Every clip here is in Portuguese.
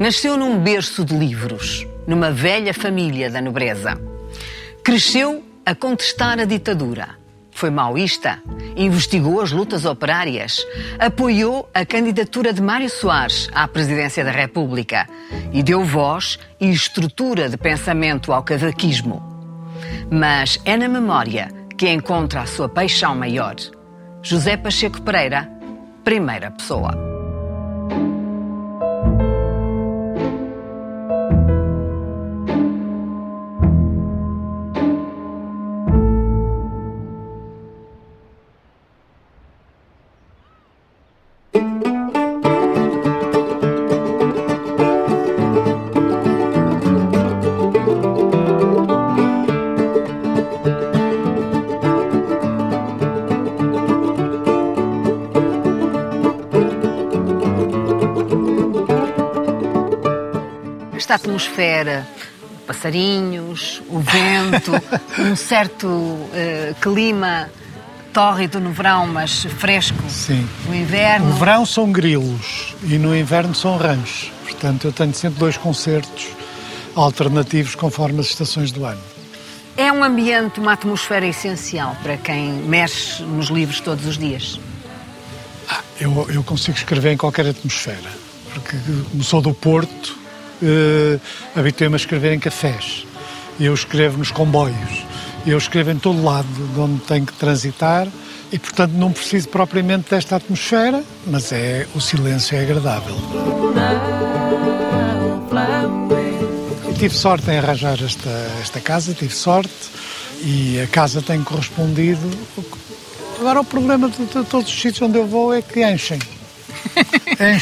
Nasceu num berço de livros, numa velha família da nobreza. Cresceu a contestar a ditadura. Foi maoísta, investigou as lutas operárias, apoiou a candidatura de Mário Soares à presidência da República e deu voz e estrutura de pensamento ao cavaquismo. Mas é na memória que encontra a sua paixão maior. José Pacheco Pereira, primeira pessoa. Esta atmosfera, passarinhos, o vento, um certo uh, clima tórrido no verão, mas fresco Sim. no inverno. No verão são grilos e no inverno são rãs. Portanto, eu tenho sempre dois concertos alternativos conforme as estações do ano. É um ambiente, uma atmosfera essencial para quem mexe nos livros todos os dias. Ah, eu, eu consigo escrever em qualquer atmosfera, porque como sou do Porto, uh, habituei-me a escrever em cafés. Eu escrevo nos comboios. Eu escrevo em todo lado de onde tenho que transitar e, portanto, não preciso propriamente desta atmosfera, mas é o silêncio é agradável. Tive sorte em arranjar esta, esta casa, tive sorte e a casa tem correspondido. Agora, o problema de, de todos os sítios onde eu vou é que enchem.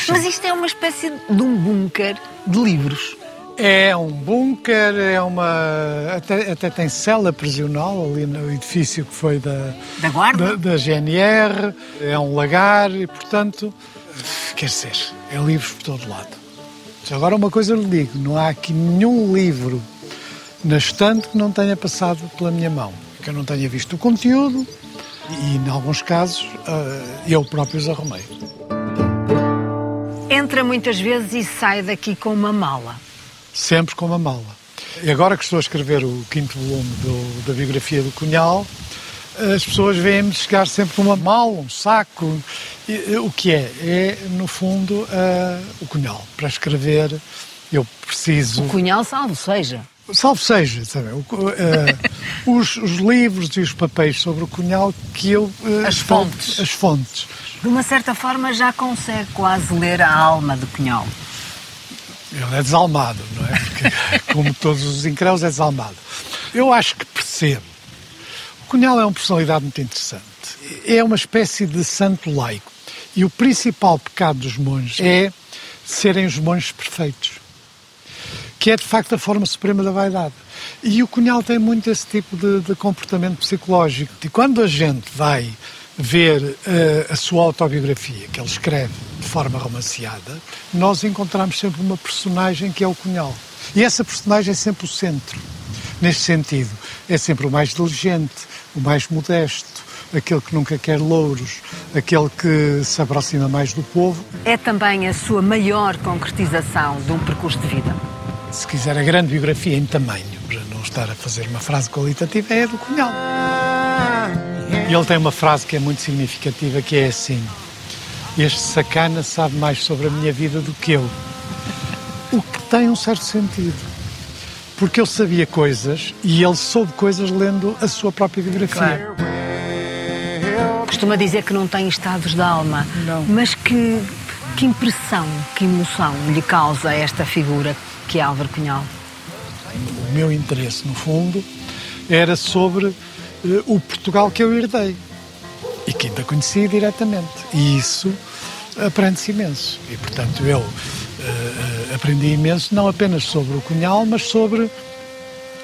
Mas isto é uma espécie de um bunker de livros. É um bunker, é uma. Até, até, tem cela prisional ali no edifício que foi da, da, guarda? da, da GNR, é um lagar e, portanto, quer dizer, é livros por todo lado. Agora, uma coisa eu lhe digo: não há aqui nenhum livro na estante que não tenha passado pela minha mão, que eu não tenha visto o conteúdo e, em alguns casos, eh, eu próprio os arrumei. Entra muitas vezes e sai daqui com uma mala. Sempre com uma mala. E agora que estou a escrever o quinto volume do, da biografia do Cunhal, as pessoas veem-me chegar sempre com uma mala, um saco. o que é? É, no fundo, uh, o Cunhal. Para escrever, eu preciso. O Cunhal, salvo seja. Salvo seja, sabe? Uh, os, os, livros e os papéis sobre o Cunhal que eu. Uh, as fontes. As fontes de uma certa forma já consegue quase ler a alma do Cunhal. Ele é desalmado, não é? Porque, como todos os incréus, é desalmado. Eu acho que percebo. O Cunhal é uma personalidade muito interessante. É uma espécie de santo laico. E o principal pecado dos monges é serem os monges perfeitos. Que é, de facto, a forma suprema da vaidade. E o Cunhal tem muito esse tipo de, de comportamento psicológico. E quando a gente vai ver uh, a sua autobiografia, que ele escreve de forma romanceada, nós encontramos sempre uma personagem que é o Cunhal. E essa personagem é sempre o centro. Neste sentido, é sempre o mais diligente, o mais modesto, aquele que nunca quer louros, aquele que se aproxima mais do povo. É também a sua maior concretização de um percurso de vida. Se quiser a grande biografia em tamanho, para não estar a fazer uma frase qualitativa, é a do Cunhal. E ele tem uma frase que é muito significativa, que é assim: Este sacana sabe mais sobre a minha vida do que eu. O que tem um certo sentido. Porque ele sabia coisas e ele soube coisas lendo a sua própria biografia. Claro. Costuma dizer que não tem estados da alma. Não. Mas que, que impressão, que emoção lhe causa esta figura que é Álvaro Cunhal? O meu interesse, no fundo, era sobre o Portugal que eu herdei e que ainda conheci diretamente. E isso aprende-se imenso. E, portanto, eu uh, aprendi imenso não apenas sobre o Cunhal, mas sobre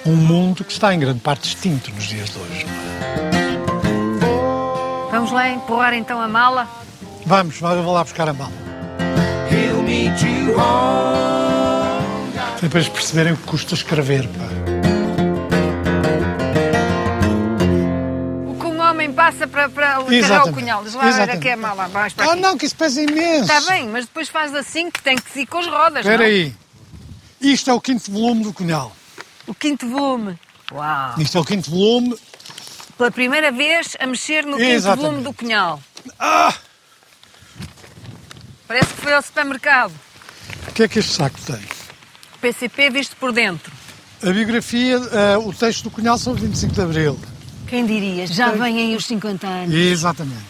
um mundo que está em grande parte extinto nos dias de hoje. É? Vamos lá empurrar então a mala? Vamos, eu vou lá buscar a mala. Depois perceberem o que custa escrever, pá. Passa para, para o cunhal. Diz lá, era que é mala, vais para Ah, não, que isso pesa imenso. Está bem, mas depois faz assim que tem que ir com as rodas, Espera aí. Isto é o quinto volume do Cunhal. O quinto volume. Uau! Isto é o quinto volume. Pela primeira vez a mexer no quinto Exatamente. volume do Cunhal. Ah! Parece que foi ao supermercado. O que é que este saco tem? PCP visto por dentro. A biografia, eh, o texto do Cunhal sobre 25 de Abril. Quem diria? Já vêm aí os 50 anos. Exatamente.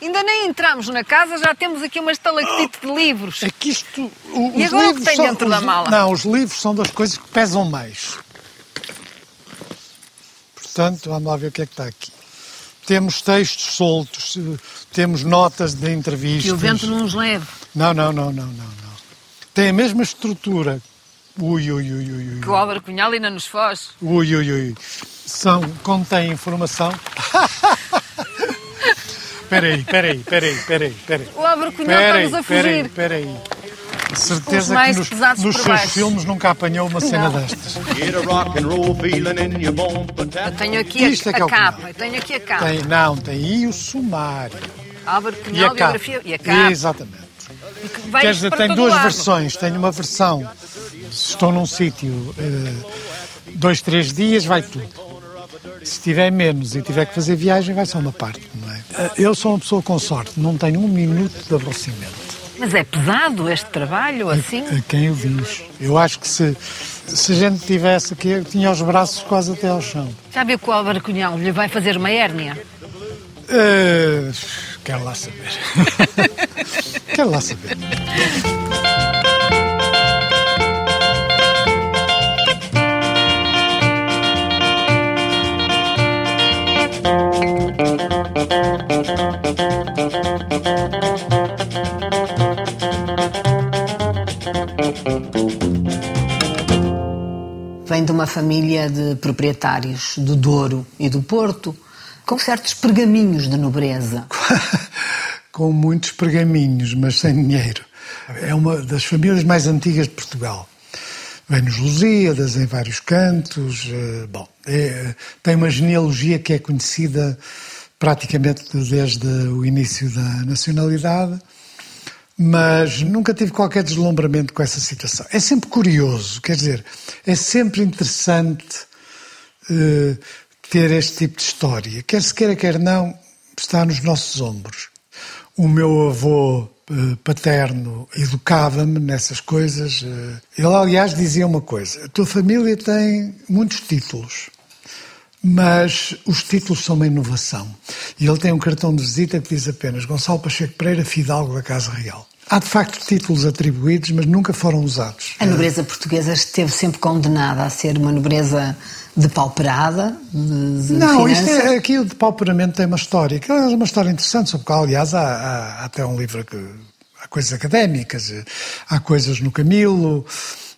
Ainda nem entramos na casa, já temos aqui uma estalactite de livros. É que isto. o- E agora o que tem são- dentro da os- mala? Não, os livros são das coisas que pesam mais. Portanto, vamos lá ver o que é que está aqui. Temos textos soltos, temos notas de entrevistas. Que o vento não os leve. Não, não, não, não, não, não. Tem a mesma estrutura. Ui, ui, ui, ui, ui. Que o Álvaro Cunhal ainda nos foge. Ui, ui, ui. São, contém informação. Espera aí, espera aí, espera aí, espera aí, espera aí. O Álvaro Cunhal está-nos a espera aí, fugir. espera aí. De Os certeza que nos, nos seus baixo. filmes nunca apanhou uma cena Não. destas. A Eu tenho aqui a, Isto é que é a o capa. Eu tenho aqui a capa. Tem, não, tem aí o sumário. Álvaro E Cunhal, a capa. biografia e a capa. Exatamente. Quer dizer, tem duas lado. versões. Tem uma versão, se estou num sítio eh, dois, três dias, vai tudo. Se tiver menos e tiver que fazer viagem, vai só uma parte, não é? Eh, Eu sou uma pessoa com sorte, não tenho um minuto de aborrecimento. Mas é pesado este trabalho, assim? A quem o diz? Eu acho que se, se a gente tivesse aqui, eu tinha os braços quase até ao chão. Já viu que o Álvaro Cunhal lhe vai fazer uma hérnia? Eh, quero lá saber. quero lá saber. Vem de uma família de proprietários do Douro e do Porto, com certos pergaminhos de nobreza. com muitos pergaminhos, mas sem dinheiro. É uma das famílias mais antigas de Portugal. Vem nos Lusíadas, em vários cantos. eh, Bom, é- tem uma genealogia que é conhecida praticamente desde o início da nacionalidade, mas nunca tive qualquer deslumbramento com essa situação. É sempre curioso, quer dizer, é sempre interessante eh, ter este tipo de história. Quer se queira, quer não, está nos nossos ombros. O meu avô eh, paterno educava-me nessas coisas. eh. Ele, aliás, dizia uma coisa: a tua família tem muitos títulos, mas os títulos são uma inovação. E ele tem um cartão de visita que diz apenas Gonçalo Pacheco Pereira, Fidalgo da Casa Real. Há de facto títulos atribuídos, mas nunca foram usados. A nobreza portuguesa esteve sempre condenada a ser uma nobreza depauperada, de, de Não, isto é, aqui o depauperamento tem uma história, que é uma história interessante, sobre a qual, aliás, há, há- há até um livro que. Há coisas académicas, há coisas no Camilo.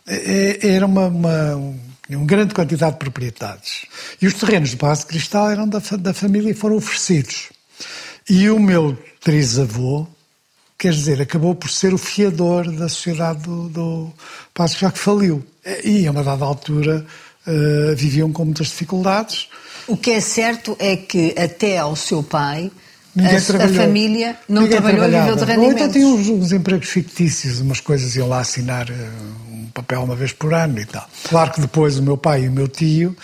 É- é- Era uma, uma, uma grande quantidade de propriedades. E os terrenos de Cristal eram da, da família e foram oferecidos. E o meu trisavô, quer dizer, acabou por ser o fiador da sociedade do, do de Cristal, que faliu. E a uma dada altura eh, viviam com muitas dificuldades. O que é certo é que até ao seu pai a, a família não Ninguém trabalhou e viveu de trabalhava. Ou então rendimentos. tinham uns, uns empregos fictícios, umas coisas iam lá assinar eh, papel uma vez por ano e tal. Claro que depois o meu pai e o meu tio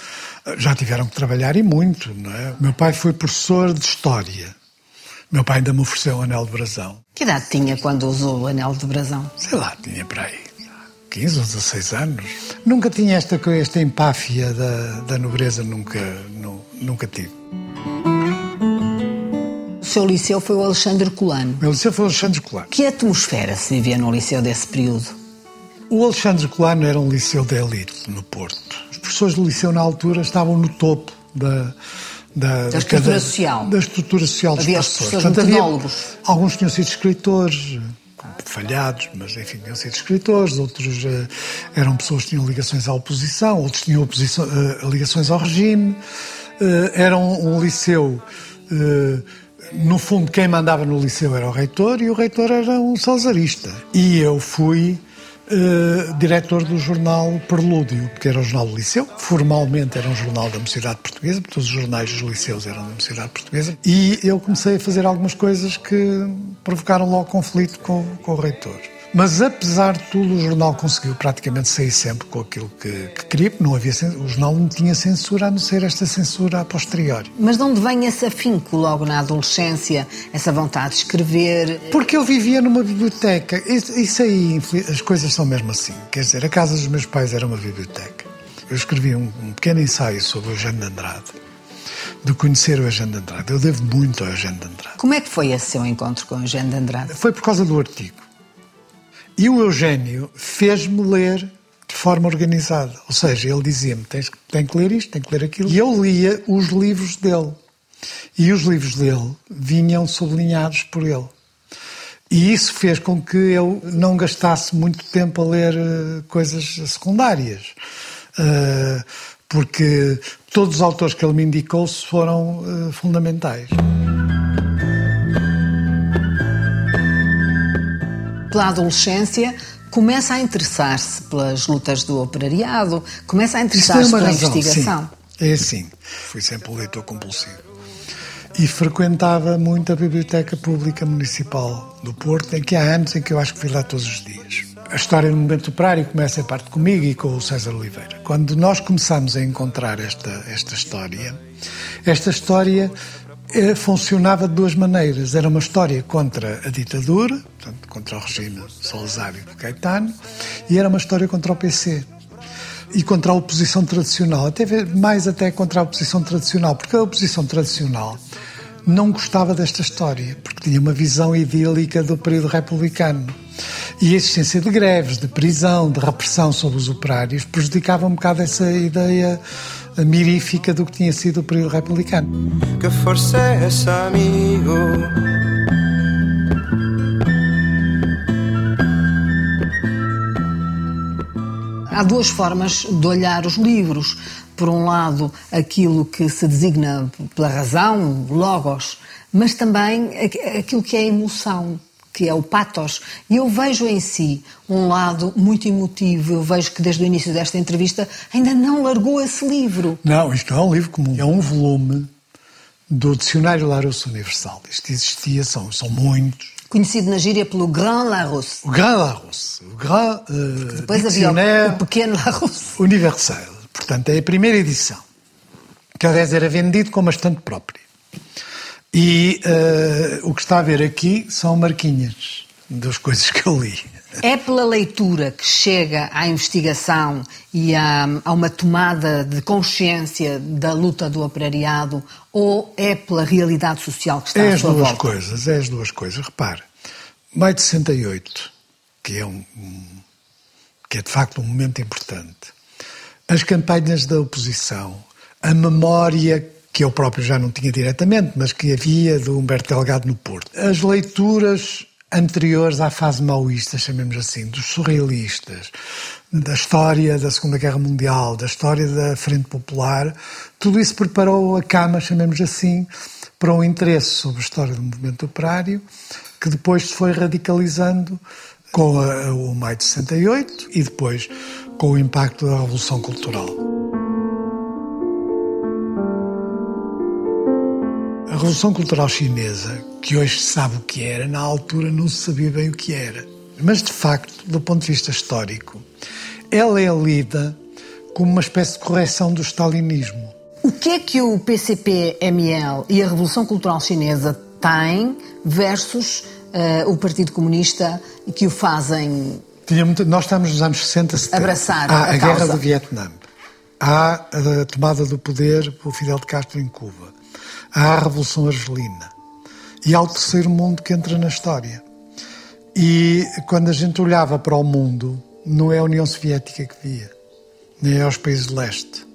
eh, já tiveram que trabalhar e muito, não é? O meu pai foi professor de História. O meu pai ainda me ofereceu um anel de brasão. Que idade tinha quando usou o anel de brasão? Sei lá, tinha para aí 15 ou 16 anos. Nunca tinha esta, esta empáfia da, da nobreza, nunca, nu- nunca tive. O seu liceu foi o Alexandre Colano. O meu liceu foi o Alexandre Colano. Que atmosfera se vivia no liceu desse período? O Alexandre Colano era um liceu de elite no Porto. Os professores do liceu na altura estavam no topo da, da, da estrutura cadeia- social. Da estrutura social dos Havia professores. professores havia- alguns tinham sido escritores, falhados, mas enfim, tinham sido escritores, outros eh, eram pessoas que tinham ligações à oposição, outros tinham oposição- eh, ligações ao regime. Eh, era um, um liceu. no fundo, quem mandava no liceu era o reitor e o reitor era um salzarista. E eu fui eh, diretor do jornal Prelúdio, que era o jornal do liceu. Formalmente era um jornal da Mocidade Portuguesa, porque todos os jornais dos liceus eram da Mocidade Portuguesa. E eu comecei a fazer algumas coisas que provocaram logo conflito com, com o reitor. Mas apesar de tudo, o jornal conseguiu praticamente sair sempre com aquilo que, que queria, porque não havia, o jornal não tinha censura, a não ser esta censura a posteriori. Mas de onde vem esse afinco logo na adolescência, essa vontade de escrever? Porque eu vivia numa biblioteca. Isso, isso aí, as coisas são mesmo assim. Quer dizer, a casa dos meus pais era uma biblioteca. Eu escrevi um, um pequeno ensaio sobre o Eugênio de Andrade de conhecer o Eugênio de Andrade. Eu devo muito ao Eugênio de Andrade. Como é que foi esse seu encontro com o Eugênio de Andrade? Foi por causa do artigo. E o Eugênio fez-me ler de forma organizada. Ou seja, ele dizia-me: tens tem que ler isto, tem que ler aquilo. E eu lia os livros dele. E os livros dele vinham sublinhados por ele. E isso fez com que eu não gastasse muito tempo a ler uh, coisas secundárias. Uh, porque todos os autores que ele me indicou foram uh, fundamentais. Pela adolescência, começa a interessar-se pelas lutas do operariado, começa a interessar-se pela razão, investigação. Sim. É assim, fui sempre um leitor compulsivo. E frequentava muito a Biblioteca Pública Municipal do Porto, em que há anos em que eu acho que fui lá todos os dias. A história do momento operário começa em parte comigo e com o César Oliveira. Quando nós começamos a encontrar esta, esta história, esta história funcionava de duas maneiras. Era uma história contra a ditadura, portanto, contra o regime Salazar e Caetano, e era uma história contra o PC. E contra a oposição tradicional, até mais até contra a oposição tradicional, porque a oposição tradicional não gostava desta história, porque tinha uma visão idílica do período republicano. E a existência de greves, de prisão, de repressão sobre os operários prejudicava um bocado essa ideia mirífica do que tinha sido o período republicano. Que força é essa, amigo? Há duas formas de olhar os livros. Por um lado, aquilo que se designa pela razão, logos, mas também aquilo que é emoção que é o patos, e eu vejo em si um lado muito emotivo. Eu vejo que desde o início desta entrevista ainda não largou esse livro. Não, isto não é um livro comum. É um volume do Dicionário Larousse Universal. Isto existia, são, são muitos. Conhecido na gíria pelo Grand Larousse. O Grand Larousse. O Grand uh, Depois havia o, Pequeno Larousse. Universal. Portanto, é a primeira edição. Que, aliás, era vendido como bastante própria. E uh, o que está a ver aqui são marquinhas das coisas que eu li. É pela leitura que chega à investigação e a, a, uma tomada de consciência da luta do operariado ou é pela realidade social que está é à sua volta? É as duas coisas, é as duas coisas. Repare, maio de 68, que é, um, um, que é de facto um momento importante, as campanhas da oposição, a memória que eu próprio já não tinha diretamente, mas que havia do Humberto Delgado no Porto. As leituras anteriores à fase maoísta, chamemos assim, dos surrealistas, da história da Segunda Guerra Mundial, da história da Frente Popular, tudo isso preparou a cama, chamemos assim, para um interesse sobre a história do movimento operário, que depois se foi radicalizando com a, o Maio de 68 e depois com o impacto da Revolução Cultural. Revolução Cultural Chinesa, que hoje se sabe o que era, na altura não se sabia bem o que era. Mas, de facto, do ponto de vista histórico, ela é lida como uma espécie de correção do stalinismo. O que é que o PCP-ML e a Revolução Cultural Chinesa têm versus uh, o Partido Comunista que o fazem... Muito, nós estamos nos anos 60, 70. Abraçar Há a, a guerra do Vietnã. Há a tomada do poder por Fidel de Castro em Cuba a Revolução Argelina e há o terceiro mundo que entra na história. E quando a gente olhava para o mundo, não é a União Soviética que via, nem é os países de leste.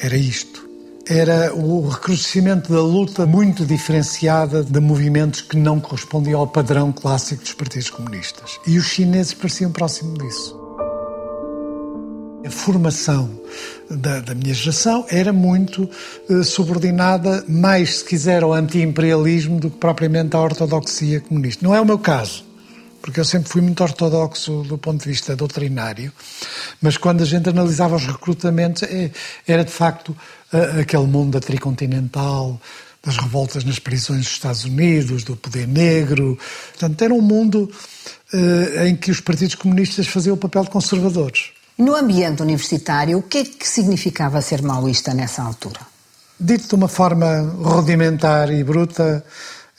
Era isto. Era o recrudescimento da luta muito diferenciada de movimentos que não correspondiam ao padrão clássico dos partidos comunistas. E os chineses pareciam próximo disso. A formação da, da minha geração era muito eh, subordinada, mais se quiser, ao anti-imperialismo do que propriamente à ortodoxia comunista. Não é o meu caso, porque eu sempre fui muito ortodoxo do ponto de vista doutrinário, mas quando a gente analisava os recrutamentos, é, era de facto aquele mundo da tricontinental, das revoltas nas prisões dos Estados Unidos, do poder negro. Portanto, era um mundo uh, em que os partidos comunistas faziam o papel de conservadores. No ambiente universitário, o que é que significava ser maoísta nessa altura? Dito de uma forma rudimentar e bruta,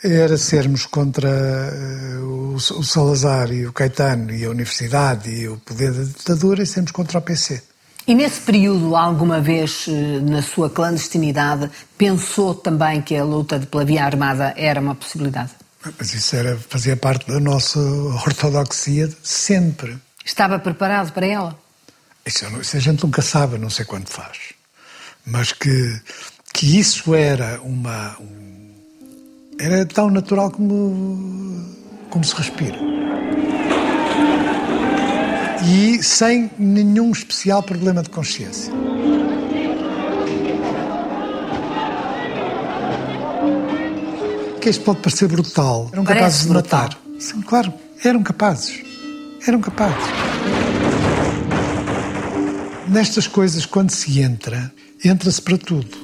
era sermos contra uh, o, Salazar e o Caetano e a universidade e o poder da ditadura e sermos contra o PC. E nesse período, alguma vez eh, na sua clandestinidade, pensou também que a luta pela via armada era uma possibilidade? Mas isso era, fazia parte da nossa ortodoxia sempre. Estava preparado para ela? Isso, isso a gente nunca sabe, não sei quando faz. Mas que, que isso era uma. Um, era tão natural como, como se respira e sem nenhum especial problema de consciência. Que isto pode parecer brutal. Eram Parece capazes de brutal. matar. Sim, claro, eram capazes. Eram capazes. Nestas coisas, quando se entra, entra-se para tudo.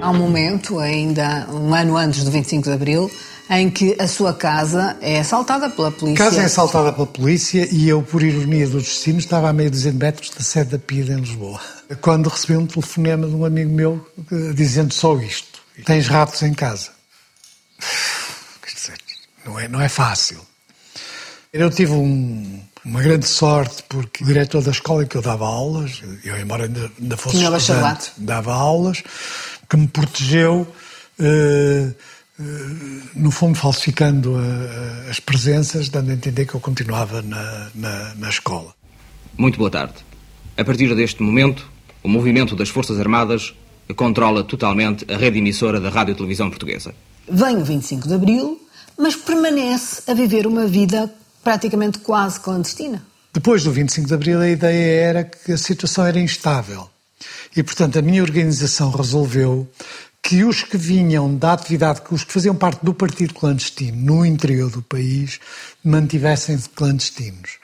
Há um momento, ainda um ano antes do 25 de Abril, em que a sua casa é assaltada pela polícia. A casa é assaltada pela polícia e eu, por ironia do destino, estava a meio de metros da sede da PIDE em Lisboa. Quando recebi um telefonema de um amigo meu eh, dizendo só isto: Tens ratos em casa. Quer dizer, não é, não é fácil. Eu tive um, uma grande sorte porque o diretor da escola em que eu dava aulas, eu embora ainda, ainda fosse Tinha estudante, dava aulas, que me protegeu, eh, eh, no fundo falsificando eh, as presenças, dando a entender que eu continuava na, na, na escola. Muito boa tarde. A partir deste momento, o movimento das Forças Armadas controla totalmente a rede emissora da Rádio e Televisão Portuguesa. Vem o 25 de Abril, mas permanece a viver uma vida praticamente quase clandestina. Depois do 25 de Abril, a ideia era que a situação era instável. E, portanto, a minha organização resolveu que os que vinham da atividade, que os que faziam parte do partido clandestino no interior do país, mantivessem-se clandestinos.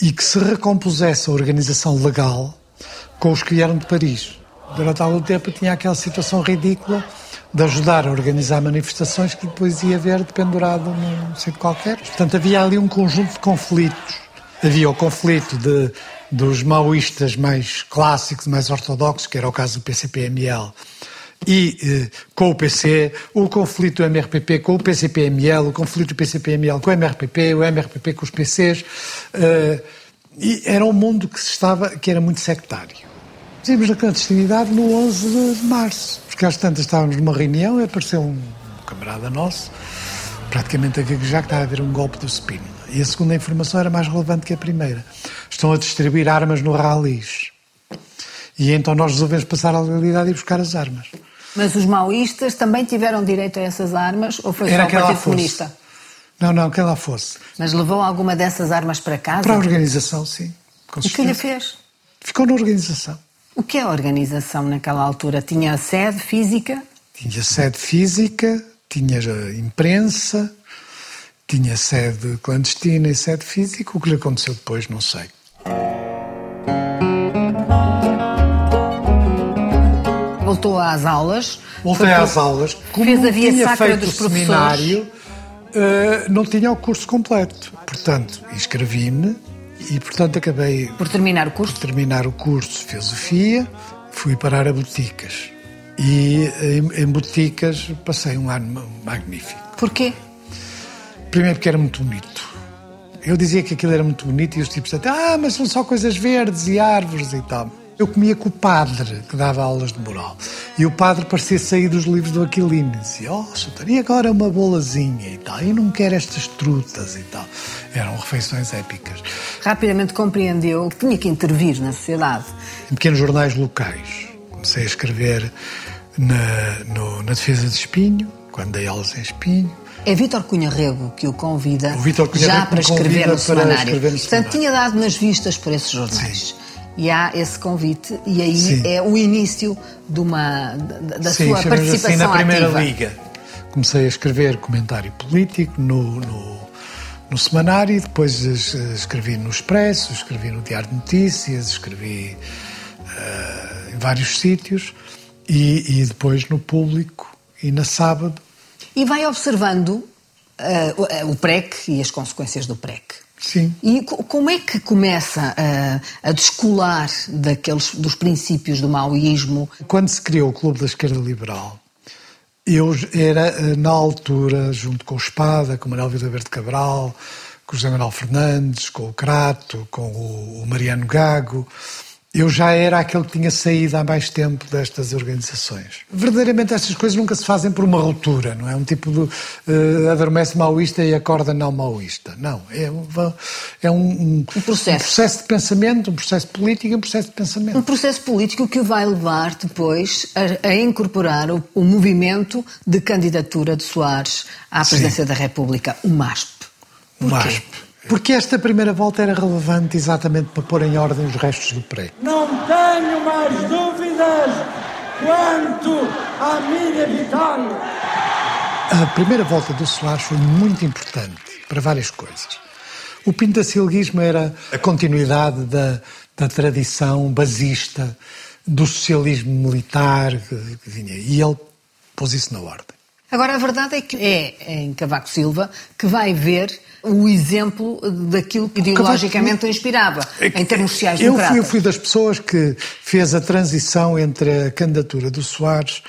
E que se recompusesse a organização legal com os que vieram de Paris. Durante algum tempo tinha aquela situação ridícula de ajudar a organizar manifestações que depois ia ver dependurado num sítio qualquer. Portanto, havia ali um conjunto de conflitos. Havia o conflito de, dos maoístas mais clássicos, mais ortodoxos, que era o caso do PCPML, e eh, com o PC, o conflito do MRPP com o PCPML, o conflito do PCPML com o MRPP, o MRPP com os PCs. eh, e era um mundo que se estava, que era muito sectário. Estivemos na clandestinidade no 11 de, março, porque às tantas estávamos numa reunião e apareceu um camarada nosso, praticamente a gaguejar, que estava a haver um golpe do Spínola. E a segunda informação era mais relevante que a primeira. Estão a distribuir armas no ralis. E então nós resolvemos passar a legalidade e buscar as armas. Mas os maoístas também tiveram direito a essas armas ou foi Era só o Partido fosse. Comunista? Não, não, quem lá fosse. Mas levou alguma dessas armas para casa? Para a organização, sim. Com O que lhe fez? Ficou na organização. O que é a organização naquela altura? Tinha sede física? Tinha sede física, tinha imprensa, tinha sede clandestina e sede física. O que lhe aconteceu depois, não sei. Voltou às aulas? Voltei Foi às aulas. Como Fez a via tinha sacra feito dos o professores. seminário, eh, não tinha o curso completo. Portanto, inscrevi-me e, portanto, acabei Por terminar o curso? por terminar o curso de filosofia, fui parar a boticas. E em, em boticas passei um ano magnífico. Porquê? Primeiro porque era muito bonito. Eu dizia que aquilo era muito bonito e os tipos diziam, ah, mas são só coisas verdes e árvores e tal. Eu comia com o padre, que dava aulas de moral. E o padre parecia sair dos livros do Aquilino. Dizia, oh, e agora uma bolazinha e tal. E não quero estas trutas e tal. Eram refeições épicas. Rapidamente compreendeu que tinha que intervir na sociedade. Em pequenos jornais locais. Comecei a escrever na, no- na defesa de Espinho, quando dei aulas em Espinho. É Vítor Cunha Rego que o convida já para escrever no semanário. Portanto, tinha dado nas vistas por esses jornais. E há esse convite, e aí Sim. é o início de uma, da, Sim, sua participação assim na Primeira ativa. Liga. Comecei a escrever comentário político no, no, no semanário, depois escrevi no Expresso, escrevi no Diário de Notícias, escrevi eh, em vários sítios e, e depois no público e na sábado. E vai observando uh, o PREC e as consequências do PREC. Sim. E como é que começa a, a descolar daqueles, dos princípios do maoísmo? Quando se criou o Clube da Esquerda Liberal, eu era, eh, na altura, junto com o Espada, com o Manuel Vila Verde Cabral, com o José Manuel Fernandes, com o Crato, com o Mariano Gago, eu já era aquele que tinha saído há mais tempo destas organizações. Verdadeiramente estas coisas nunca se fazem por uma ruptura, não é? Um tipo de uh, adormece maoísta e acorda não maoísta. Não, é, um, é um, um, um, processo. um processo de pensamento, um processo político e um processo de pensamento. Um processo político que vai levar depois a, a incorporar o, o, movimento de candidatura de Soares à presidência Sim. da República, o MASP. O MASP. Porque esta primeira volta era relevante exatamente para pôr em ordem os restos do pré. Não tenho mais dúvidas quanto à minha vitória. A primeira volta do Soares foi muito importante para várias coisas. O pintacilguismo era a continuidade da, da tradição basista do socialismo militar que vinha, e ele pôs isso na ordem. Agora, a verdade é que é em Cavaco Silva que vai ver o exemplo daquilo que ideologicamente o inspirava, em termos sociais eu fui, eu fui das pessoas que fez a transição entre a candidatura do Soares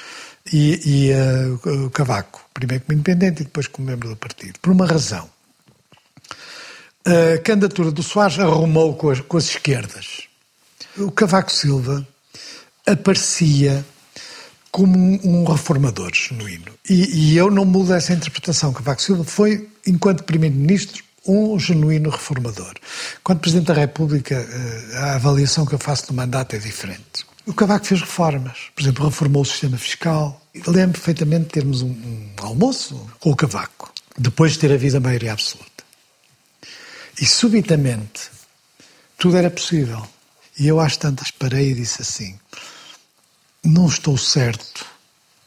e, e uh, o Cavaco, primeiro como independente e depois como membro do partido, por uma razão. A candidatura do Soares arrumou com as, com as esquerdas. O Cavaco Silva aparecia como um, reformador genuíno. E, e, eu não mudo essa interpretação. Cavaco Silva foi, enquanto Primeiro-Ministro, um genuíno reformador. Enquanto Presidente da República, eh, a avaliação que eu faço do mandato é diferente. O Cavaco fez reformas. Por exemplo, reformou o sistema fiscal. Lembro perfeitamente de termos um, um almoço com o Cavaco, depois de ter havido a maioria absoluta. E subitamente tudo era possível. E eu às tantas parei e disse assim: não estou certo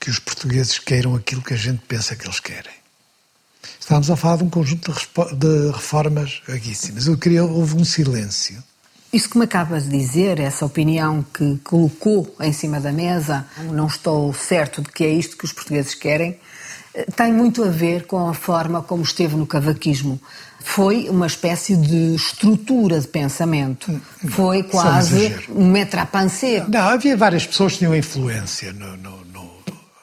que os portugueses queiram aquilo que a gente pensa que eles querem. Estávamos a falar de um conjunto de reformas vaguíssimas. Eu queria, houve um silêncio. Isso que me acabas de dizer, essa opinião que colocou em cima da mesa, não estou certo de que é isto que os portugueses querem, eh, tem muito a ver com a forma como esteve no cavaquismo foi uma espécie de estrutura de pensamento. Hum. Foi quase um metra Não, havia várias pessoas que tinham influência no, no, no...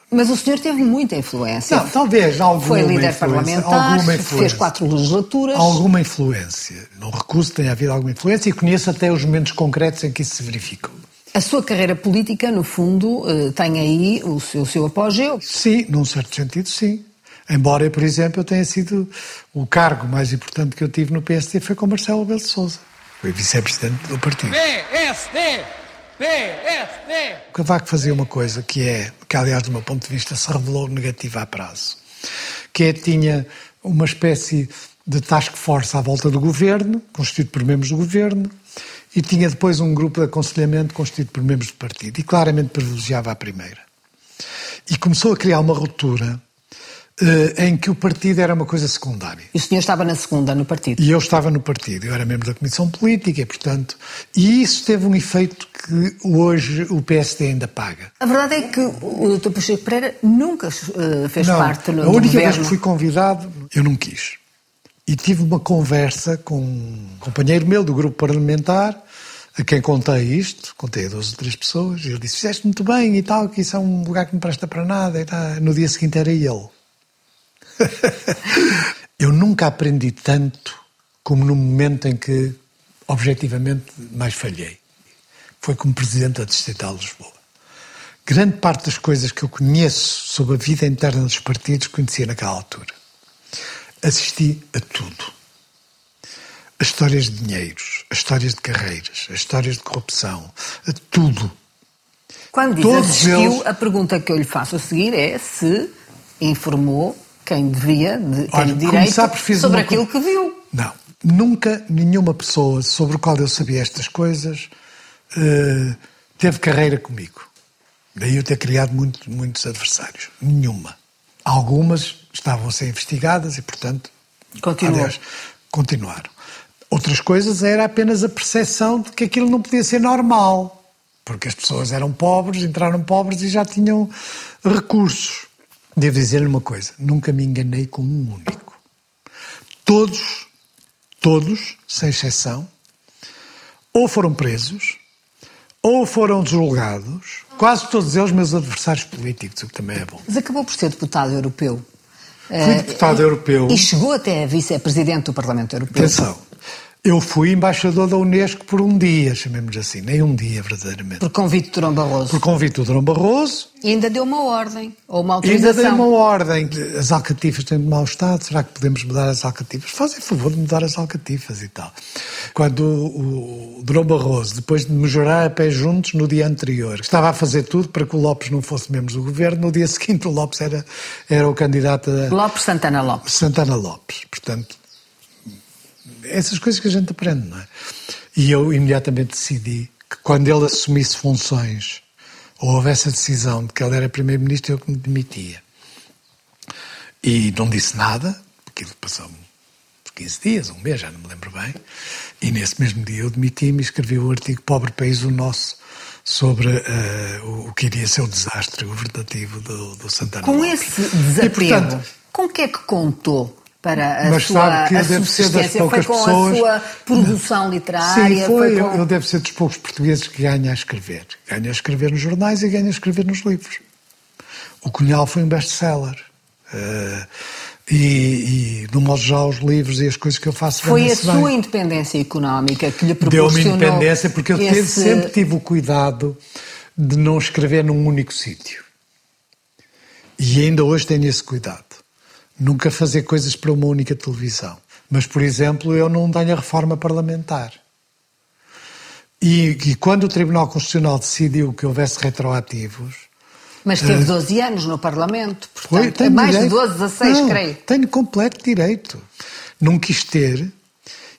Mas o senhor teve muita influência. Não, talvez alguma Foi líder parlamentar, fez quatro legislaturas. Alguma influência. Não recuso que tenha havido alguma influência e conheço até os momentos concretos em que isso se verificou. A sua carreira política, no fundo, eh, tem aí o seu, o seu apogeu? Sim, num certo sentido, sim. Embora, por exemplo, eu tenha sido o cargo mais importante que eu tive no PSD foi com Marcelo Rebelo de Sousa. Foi vice-presidente do partido. PSD! PSD! O Cavaco fazia uma coisa que é, que aliás, do meu ponto de vista, se revelou negativa a prazo. Que é, tinha uma espécie de task force à volta do governo, constituído por membros do governo, e tinha depois um grupo de aconselhamento constituído por membros do partido. E claramente privilegiava a primeira. E começou a criar uma ruptura em que o partido era uma coisa secundária. E o senhor estava na segunda, no partido? E eu estava no partido, eu era membro da Comissão Política e, portanto, e isso teve um efeito que hoje o PSD ainda paga. A verdade é que o Dr. Pacheco Pereira nunca uh, fez não, parte no A única governo. vez que fui convidado, eu não quis. E tive uma conversa com um companheiro meu do grupo parlamentar, a quem contei isto, contei a duas ou três pessoas, e ele disse: Fizeste muito bem e tal, que isso é um lugar que não presta para nada. E tal. No dia seguinte era ele. Eu nunca aprendi tanto como no momento em que, objetivamente, mais falhei. Foi como Presidente da Distrital de Lisboa. Grande parte das coisas que eu conheço sobre a vida interna dos partidos conhecia naquela altura. Assisti a tudo. As histórias de dinheiros, as histórias de carreiras, as histórias de corrupção, a tudo. Quando diz Todos assistiu, eles... a pergunta que eu lhe faço a seguir é se informou quem devia, de, quem Olha, direito, sobre aquilo que viu. Não. Nunca nenhuma pessoa sobre o qual eu sabia estas coisas uh, teve carreira comigo. Daí eu ter criado muito, muitos adversários. Nenhuma. Algumas estavam a ser investigadas e, portanto, Continuou. aliás, continuaram. Outras coisas era apenas a percepção de que aquilo não podia ser normal. porque as pessoas eram pobres, entraram pobres e já tinham recursos. Devo dizer-lhe uma coisa: nunca me enganei com um único. Todos, todos, sem exceção, ou foram presos, ou foram julgados, quase todos eles meus adversários políticos, o que também é bom. Mas acabou por ser deputado europeu. Fui deputado Eh, europeu. E chegou até a vice-presidente do Parlamento Europeu. Atenção, eu fui embaixador da Unesco por um dia, chamemos assim, nem um dia verdadeiramente. Por convite de Durão Barroso. Por convite do Dom Barroso, E ainda deu uma ordem, ou uma e ainda autorização. dei uma ordem. As alcatifas têm de mau estado, será que podemos mudar as alcatifas? Fazem favor de mudar as alcatifas e tal. Quando o, o Dom Barroso, depois de me jurar a pé juntos no dia anterior, estava a fazer tudo para que o Lopes não fosse membro do governo, no dia seguinte o Lopes era, era o candidato a, Lopes Santana Lopes. Santana Lopes. Portanto, essas coisas que a gente aprende, não é? E eu imediatamente decidi que quando ele assumisse funções ou houvesse a decisão de que ele era primeiro-ministro, eu que me demitia. E não disse nada, porque passou 15 dias, um mês, já não me lembro bem. E nesse mesmo dia eu demiti-me e escrevi o artigo Pobre País o Nosso sobre eh, o, o que iria ser o desastre governativo do, do Santana Com Lopes. esse E, desapego, portanto, com que é que contou para a Mas sua sabe que a deve ser das poucas Foi com pessoas- a sua produção literária? Sim, foi. com... Eu deve ser dos poucos portugueses que ganha a escrever. Ganha a escrever nos jornais e ganha a escrever nos livros. O Cunhal foi um best-seller. Eh, e, e, modo geral, os livros e as coisas que eu faço Foi a sua bem. independência económica que lhe Deu-me proporcionou independência porque eu esse... sempre tive o cuidado de não escrever num único sítio. E ainda hoje tenho esse cuidado. Nunca fazer coisas para uma única televisão. Mas, por exemplo, eu não tenho a reforma parlamentar. E, e quando o Tribunal Constitucional decidiu que houvesse retroativos, Mas teve 12 anos no Parlamento, Eh, foi, portanto, tenho mais direito. de 12, 16, Não, creio. Tenho completo direito. Não quis ter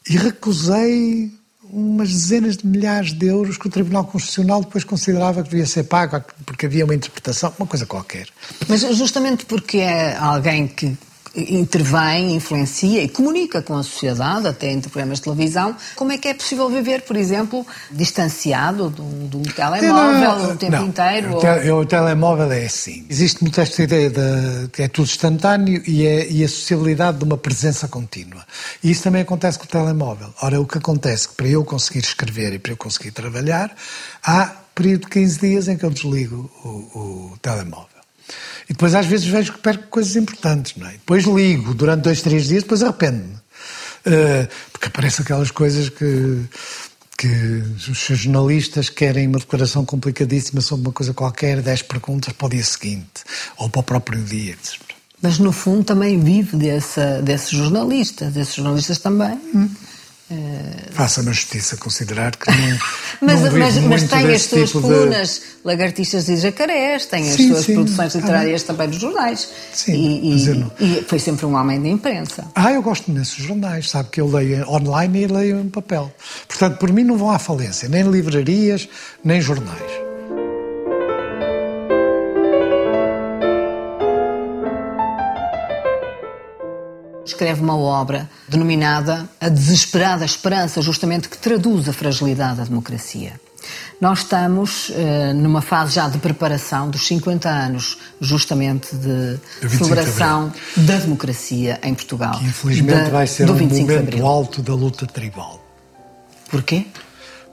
e recusei umas dezenas de milhares de euros que o Tribunal Constitucional depois considerava que devia ser pago porque havia uma interpretação, uma coisa qualquer. Mas justamente porque é alguém que intervém, influencia e comunica com a sociedade, até entre programas de televisão, como é que é possível viver, por exemplo, distanciado de um, de um telemóvel o tempo não. inteiro? O, ou- te- o telemóvel é assim. Existe muito esta ideia de que é tudo instantâneo e, é, e a sociabilidade de uma presença contínua. E isso também acontece com o telemóvel. Ora, o que acontece é que para eu conseguir escrever e para eu conseguir trabalhar, há período de 15 dias em que eu desligo o, o telemóvel. E depois às vezes vejo que perco coisas importantes, não é? Depois ligo durante dois, três dias, depois arrependo-me. Uh, porque aparecem aquelas coisas que, que os jornalistas querem uma declaração complicadíssima sobre uma coisa qualquer, 10 perguntas para o dia seguinte, ou para o próprio dia. Mas no fundo também vive desse, desses jornalistas, esses jornalistas também. Faça-me a justiça considerar que não, Mas, não mas, mas tem as suas tipo de- colunas, lagartixas e jacarés, tem as Sim, suas sim, produções tá literárias também nos jornais. Sim, e, mas e- eu não- e foi sempre um homem da imprensa. Ah, eu gosto imenso dos jornais, sabe que eu leio online e leio em papel. Portanto, por mim não vão à falência, nem livrarias, nem jornais. Escreve uma obra denominada A Desesperada Esperança, justamente que traduz a fragilidade da democracia. Nós estamos eh, numa fase já de preparação dos 50 anos, justamente de 25 de celebração da democracia em Portugal. Que infelizmente Da- vai ser do um 25 de momento alto da luta tribal. Porquê?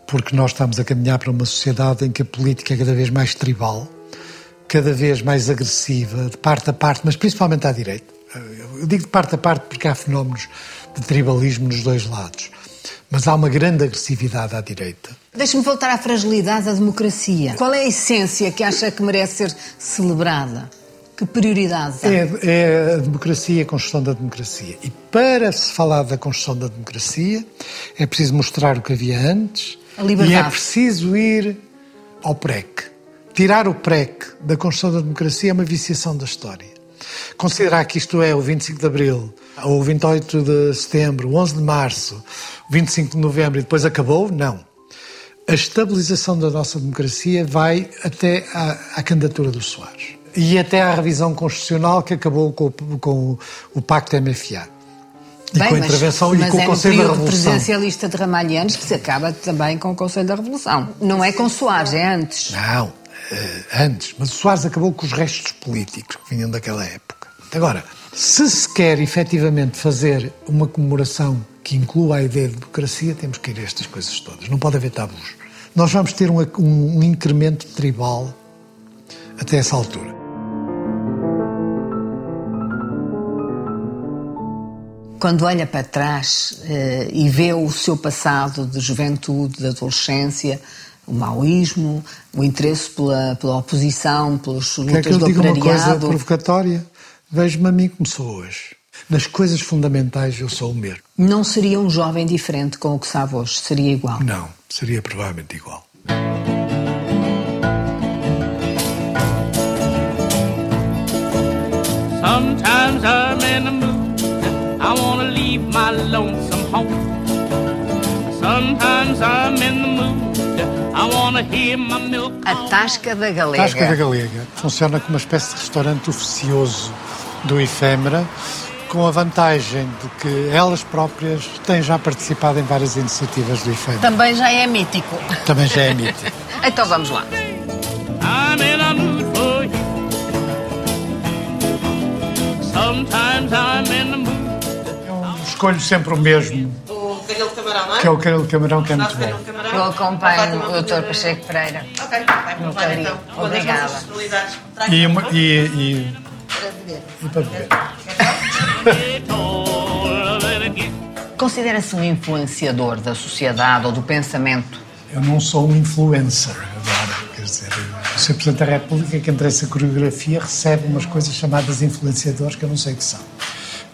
Porque nós estamos a caminhar para uma sociedade em que a política é cada vez mais tribal, cada vez mais agressiva, de parte a parte, mas principalmente à direita. Eu digo de parte a parte porque há fenómenos de tribalismo nos dois lados. Mas há uma grande agressividade à direita. Deixe-me voltar à fragilidade da democracia. Qual é a essência que acha que merece ser celebrada? Que prioridades há? É, é a democracia e a construção da democracia. E para se falar da construção da democracia, é preciso mostrar o que havia antes e é preciso ir ao PREC. Tirar o PREC da construção da democracia é uma viciação da história. Considerar que isto é o 25 de Abril, ou o 28 de Setembro, o 11 de Março, o 25 de Novembro e depois acabou, não. A estabilização da nossa democracia vai até à, à candidatura do Soares e até à revisão constitucional que acabou com, o- com o, Pacto MFA. E com a mas- intervenção e mas com é o Conselho no da Revolução. presidencialista de Ramalhianos que se acaba também com o Conselho da Revolução. Não é com Soares, é antes. Não, antes. Mas o Soares acabou com os restos políticos que vinham daquela época. Agora, se se quer efetivamente fazer uma comemoração que inclua a ideia de democracia, temos que ir a estas coisas todas. Não pode haver tabus. Nós vamos ter um, um- um incremento tribal até essa altura. Quando olha para trás eh, e vê o seu passado de juventude, de adolescência, o maoísmo, o interesse pela, pela oposição, pelas Quer lutas que eu do diga uma coisa operariado. provocatória? Vejo-me a mim como sou hoje. Nas coisas fundamentais eu sou o mesmo. Não seria um jovem diferente com o que sabe hoje, seria igual. Não, seria provavelmente igual. Sometimes I'm in the mood. I wanna leave my lonesome home. Sometimes I'm in the mood. A Tasca da Galega. Tasca da Galega funciona como uma espécie de restaurante oficioso do Efêmera, com a vantagem de que elas próprias têm já participado em várias iniciativas do Efêmera. Também já é mítico. Também já é mítico. Então vamos lá. A. Eu escolho sempre o mesmo, caril de camarão, não é? que é o caril de camarão, que é muito bom. Eu acompanho o uma- Pacheco Pereira. Ok, vai, caril. então. Obrigada. E, e, e, para beber. e para beber. Considera-se um influenciador da sociedade ou do pensamento? Eu não sou um influencer agora, quer dizer, o Sr. Presidente da República, que entre essa coreografia, recebe umas coisas chamadas influenciadores que eu não sei o que são.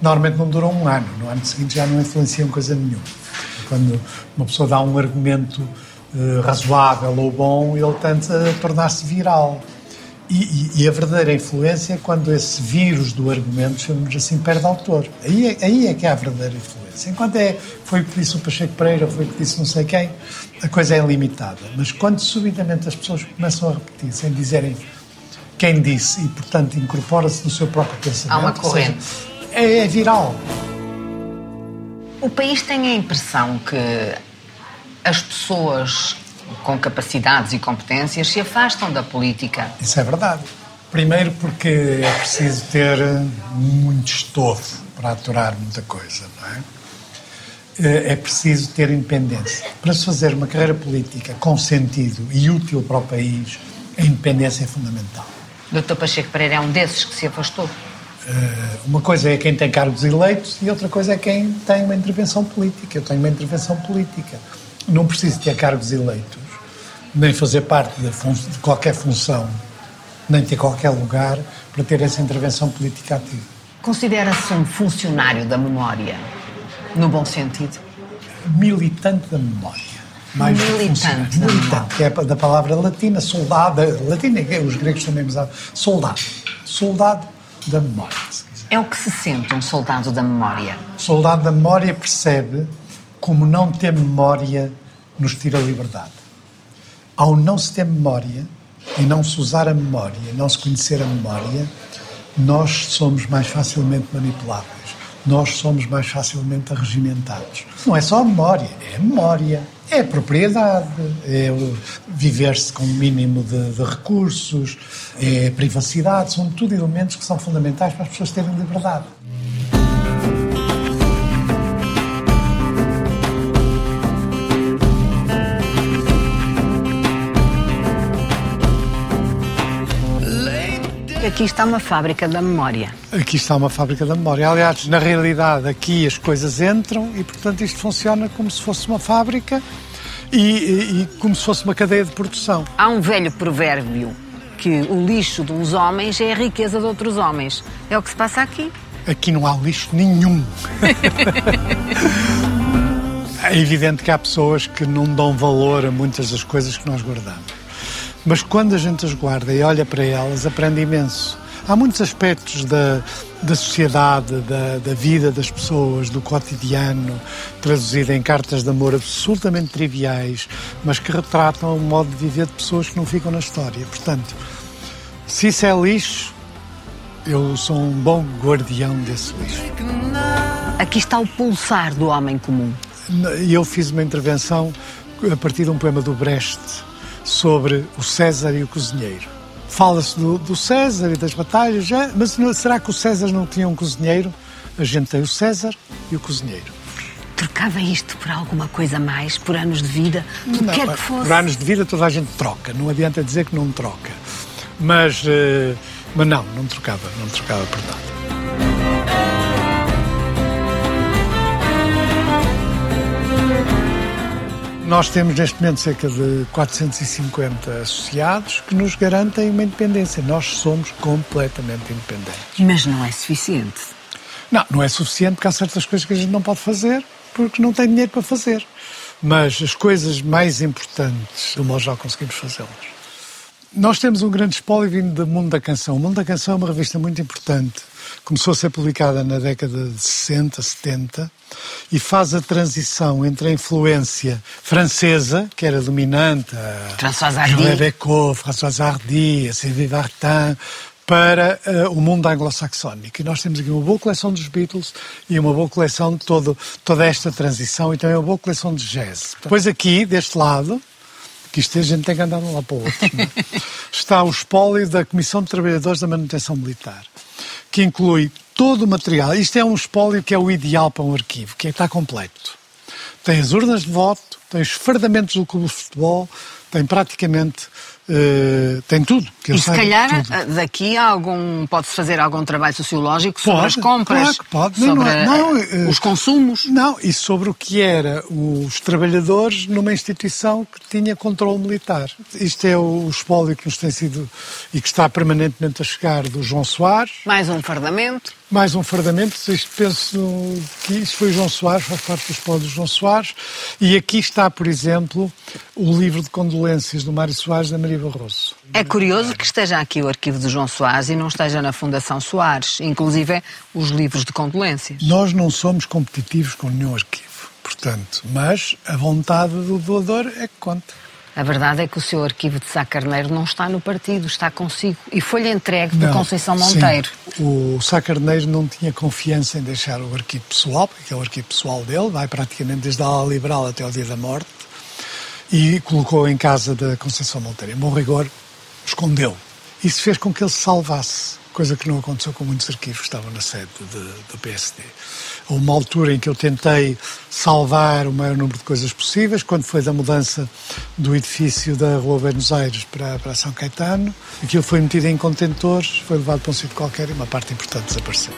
Normalmente não duram um ano, no ano seguinte já não influenciam coisa nenhuma. Quando uma pessoa dá um argumento eh, razoável ou bom, ele tenta tornar-se viral. E, e- e a verdadeira influência é quando esse vírus do argumento, chamamos assim, perde autor. Aí é, aí é que há a verdadeira influência. Enquanto é, foi o que disse o Pacheco Pereira, foi o que disse não sei quem, a coisa é limitada. Mas quando subitamente as pessoas começam a repetir, sem dizerem quem disse, e portanto incorpora-se no seu próprio pensamento, Há uma ou seja, corrente. é, é viral. O país tem a impressão que as pessoas com capacidades e competências se afastam da política. Isso é verdade. Primeiro porque é preciso ter muito estofo para aturar muita coisa, não é? Eh, É preciso ter independência. Para se fazer uma carreira política com sentido e útil para o país, a independência é fundamental. Dr. Pacheco Pereira é um desses que se afastou. Eh, Uma coisa é quem tem cargos eleitos e outra coisa é quem tem uma intervenção política. Eu tenho uma intervenção política. Não preciso ter cargos eleitos, nem fazer parte de, de qualquer função, nem ter qualquer lugar para ter essa intervenção política ativa. Considera-se um funcionário da memória, no bom sentido? Militante da memória. Mais Militante. Militante, que é da palavra latina, soldado. Latina, os gregos também usavam. Soldado. Soldado da memória. É o que se sente um soldado da memória. O soldado da memória percebe como não ter memória nos tira a liberdade. Ao não se ter memória e não se usar a memória, não se conhecer a memória, nós somos mais facilmente manipuláveis. Nós somos mais facilmente arregimentados. Não é só a memória, é a memória, é a propriedade, é o viver-se com um mínimo de, de recursos, é a privacidade, são tudo elementos que são fundamentais para as pessoas terem liberdade. Aqui está uma fábrica da memória. Aqui está uma fábrica da memória. Aliás, na realidade, aqui as coisas entram e, portanto, isto funciona como se fosse uma fábrica e, e- e como se fosse uma cadeia de produção. Há um velho provérbio que o lixo de uns homens é a riqueza de outros homens. É o que se passa aqui. Aqui não há lixo nenhum. é evidente que há pessoas que não dão valor a muitas das coisas que nós guardamos. Mas quando a gente as guarda e olha para elas, aprende imenso. Há muitos aspectos da, da sociedade, da, da vida das pessoas, do cotidiano, traduzido em cartas de amor absolutamente triviais, mas que retratam o modo de viver de pessoas que não ficam na história. Portanto, se isso é lixo, eu sou um bom guardião desse lixo. Aqui está o pulsar do homem comum. Eu fiz uma intervenção a partir de um poema do Brecht sobre o César e o cozinheiro. Fala-se do, do, César e das batalhas, já, mas não, será que o César não tinha um cozinheiro? A gente tem o César e o cozinheiro. Trocava isto por alguma coisa mais, por anos de vida, o que quer que fosse? Por anos de vida toda a gente troca, não adianta dizer que não troca. Mas, uh, mas não, não trocava, não trocava por nada. Nós temos neste momento cerca de 450 associados que nos garantem uma independência. Nós somos completamente independentes. Mas não é suficiente. Não, não é suficiente porque há certas coisas que a gente não pode fazer porque não tem dinheiro para fazer. Mas as coisas mais importantes, nós já conseguimos fazê-las. Nós temos um grande espólio vindo do Mundo da Canção. O Mundo da Canção é uma revista muito importante começou a ser publicada na década de 60, 70 e faz a transição entre a influência francesa, que era dominante, François Hardy, Rebecca, François Hardy, Sylvie Vartan, para uh, o mundo anglo-saxónico. E nós temos aqui uma boa coleção dos Beatles e uma boa coleção de todo, toda esta transição e também uma boa coleção de jazz. Depois aqui, deste lado, que isto a gente tem que andar de um lado para o outro, é? está o espólio da Comissão de Trabalhadores da Manutenção Militar que inclui todo o material. Isto é um espólio que é o ideal para um arquivo, que é, está completo. Tem as urnas de voto, tem os fardamentos do clube de futebol, tem praticamente Uh, tem tudo. e se calhar tudo. Eh, daqui algum pode-se fazer algum trabalho sociológico sobre pode, as compras, claro que pode. sobre não, não, uh, os consumos. Não, e sobre o que era os trabalhadores numa instituição que tinha controle militar. Isto é o espólio que nos tem sido e que está permanentemente a chegar do João Soares. Mais um fardamento. Mais um fardamento, isto penso que isto foi o João Soares, faz parte do espólio do João Soares, e aqui está, por exemplo, o livro de condolências do Mário Soares da Maria Barroso. É curioso que esteja aqui o arquivo do João Soares e não esteja na Fundação Soares, inclusive os livros de condolências. Nós não somos competitivos com nenhum arquivo, portanto, mas a vontade do doador é que conta. A verdade é que o seu arquivo de Sá Carneiro não está no partido, está consigo. E foi-lhe entregue por Conceição Monteiro. Sim. O Sá Carneiro não tinha confiança em deixar o arquivo pessoal, porque é o arquivo pessoal dele, vai praticamente desde a ala liberal até o dia da morte e colocou em casa da Conceição Monteiro. Em bom rigor, escondeu. Isso fez com que ele se salvasse, coisa que não aconteceu com muitos arquivos que estavam na sede de, do PSD. Houve uma altura em que eu tentei salvar o maior número de coisas possíveis, quando foi da mudança do edifício da Rua Buenos Aires para, para São Caetano. Aquilo foi metido em contentores, foi levado para um sítio qualquer e uma parte importante desapareceu.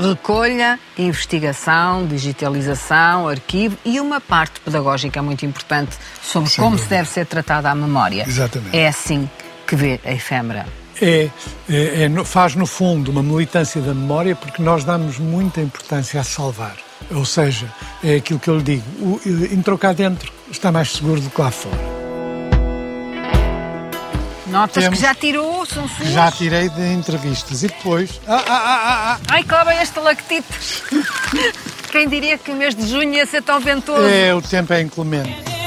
recolha, investigação, digitalização, arquivo e uma parte pedagógica muito importante sobre Sem como dúvida. se deve ser tratada a memória. Exatamente. É assim que vê a efêmera. É, é, é, faz no fundo uma militância da memória porque nós damos muita importância a salvar. Ou seja, é aquilo que eu lhe digo, o, entrou cá dentro, está mais seguro do que lá fora. Notas Temos, que já tirou, são suas? Já tirei de entrevistas. E depois. Ah, ah, ah, ah, ah. Ai, vem este lactite. Quem diria que o mês de junho ia ser tão ventoso? É, o tempo é inclemente.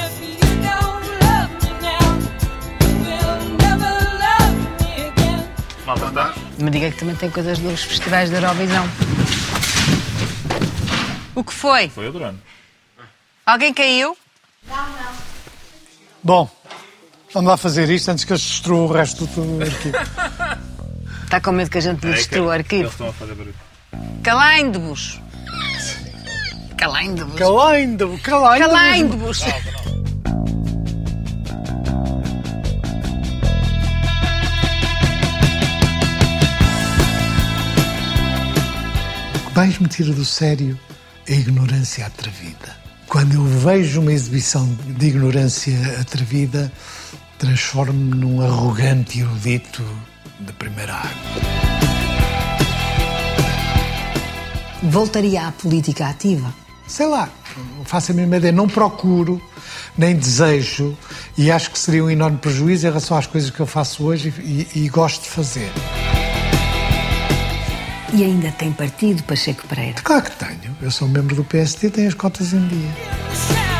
Me diga que também tem coisas dos festivais da Eurovisão. O que foi? Foi o drone. Alguém caiu? Não, não. Bom, Vamos lá fazer isto antes que eles destruam o resto do arquivo. Está com medo que a gente lhe destrua o arquivo? Eles estão a fazer barulho. Calaindo-vos. Calaindo-vos. Calaindo-vos. Calaindo-vos. Mais me tira do sério é a ignorância atrevida. Quando eu vejo uma exibição de ignorância atrevida, transformo-me num arrogante erudito de primeira água. Voltaria à política ativa? Sei lá, faço a mesma ideia, não procuro, nem desejo, e acho que seria um enorme prejuízo em relação às coisas que eu faço hoje e, e, e gosto de fazer. E ainda tem partido, Pacheco Pereira? Claro que tenho. Eu sou membro do PSD e tenho as cotas em dia.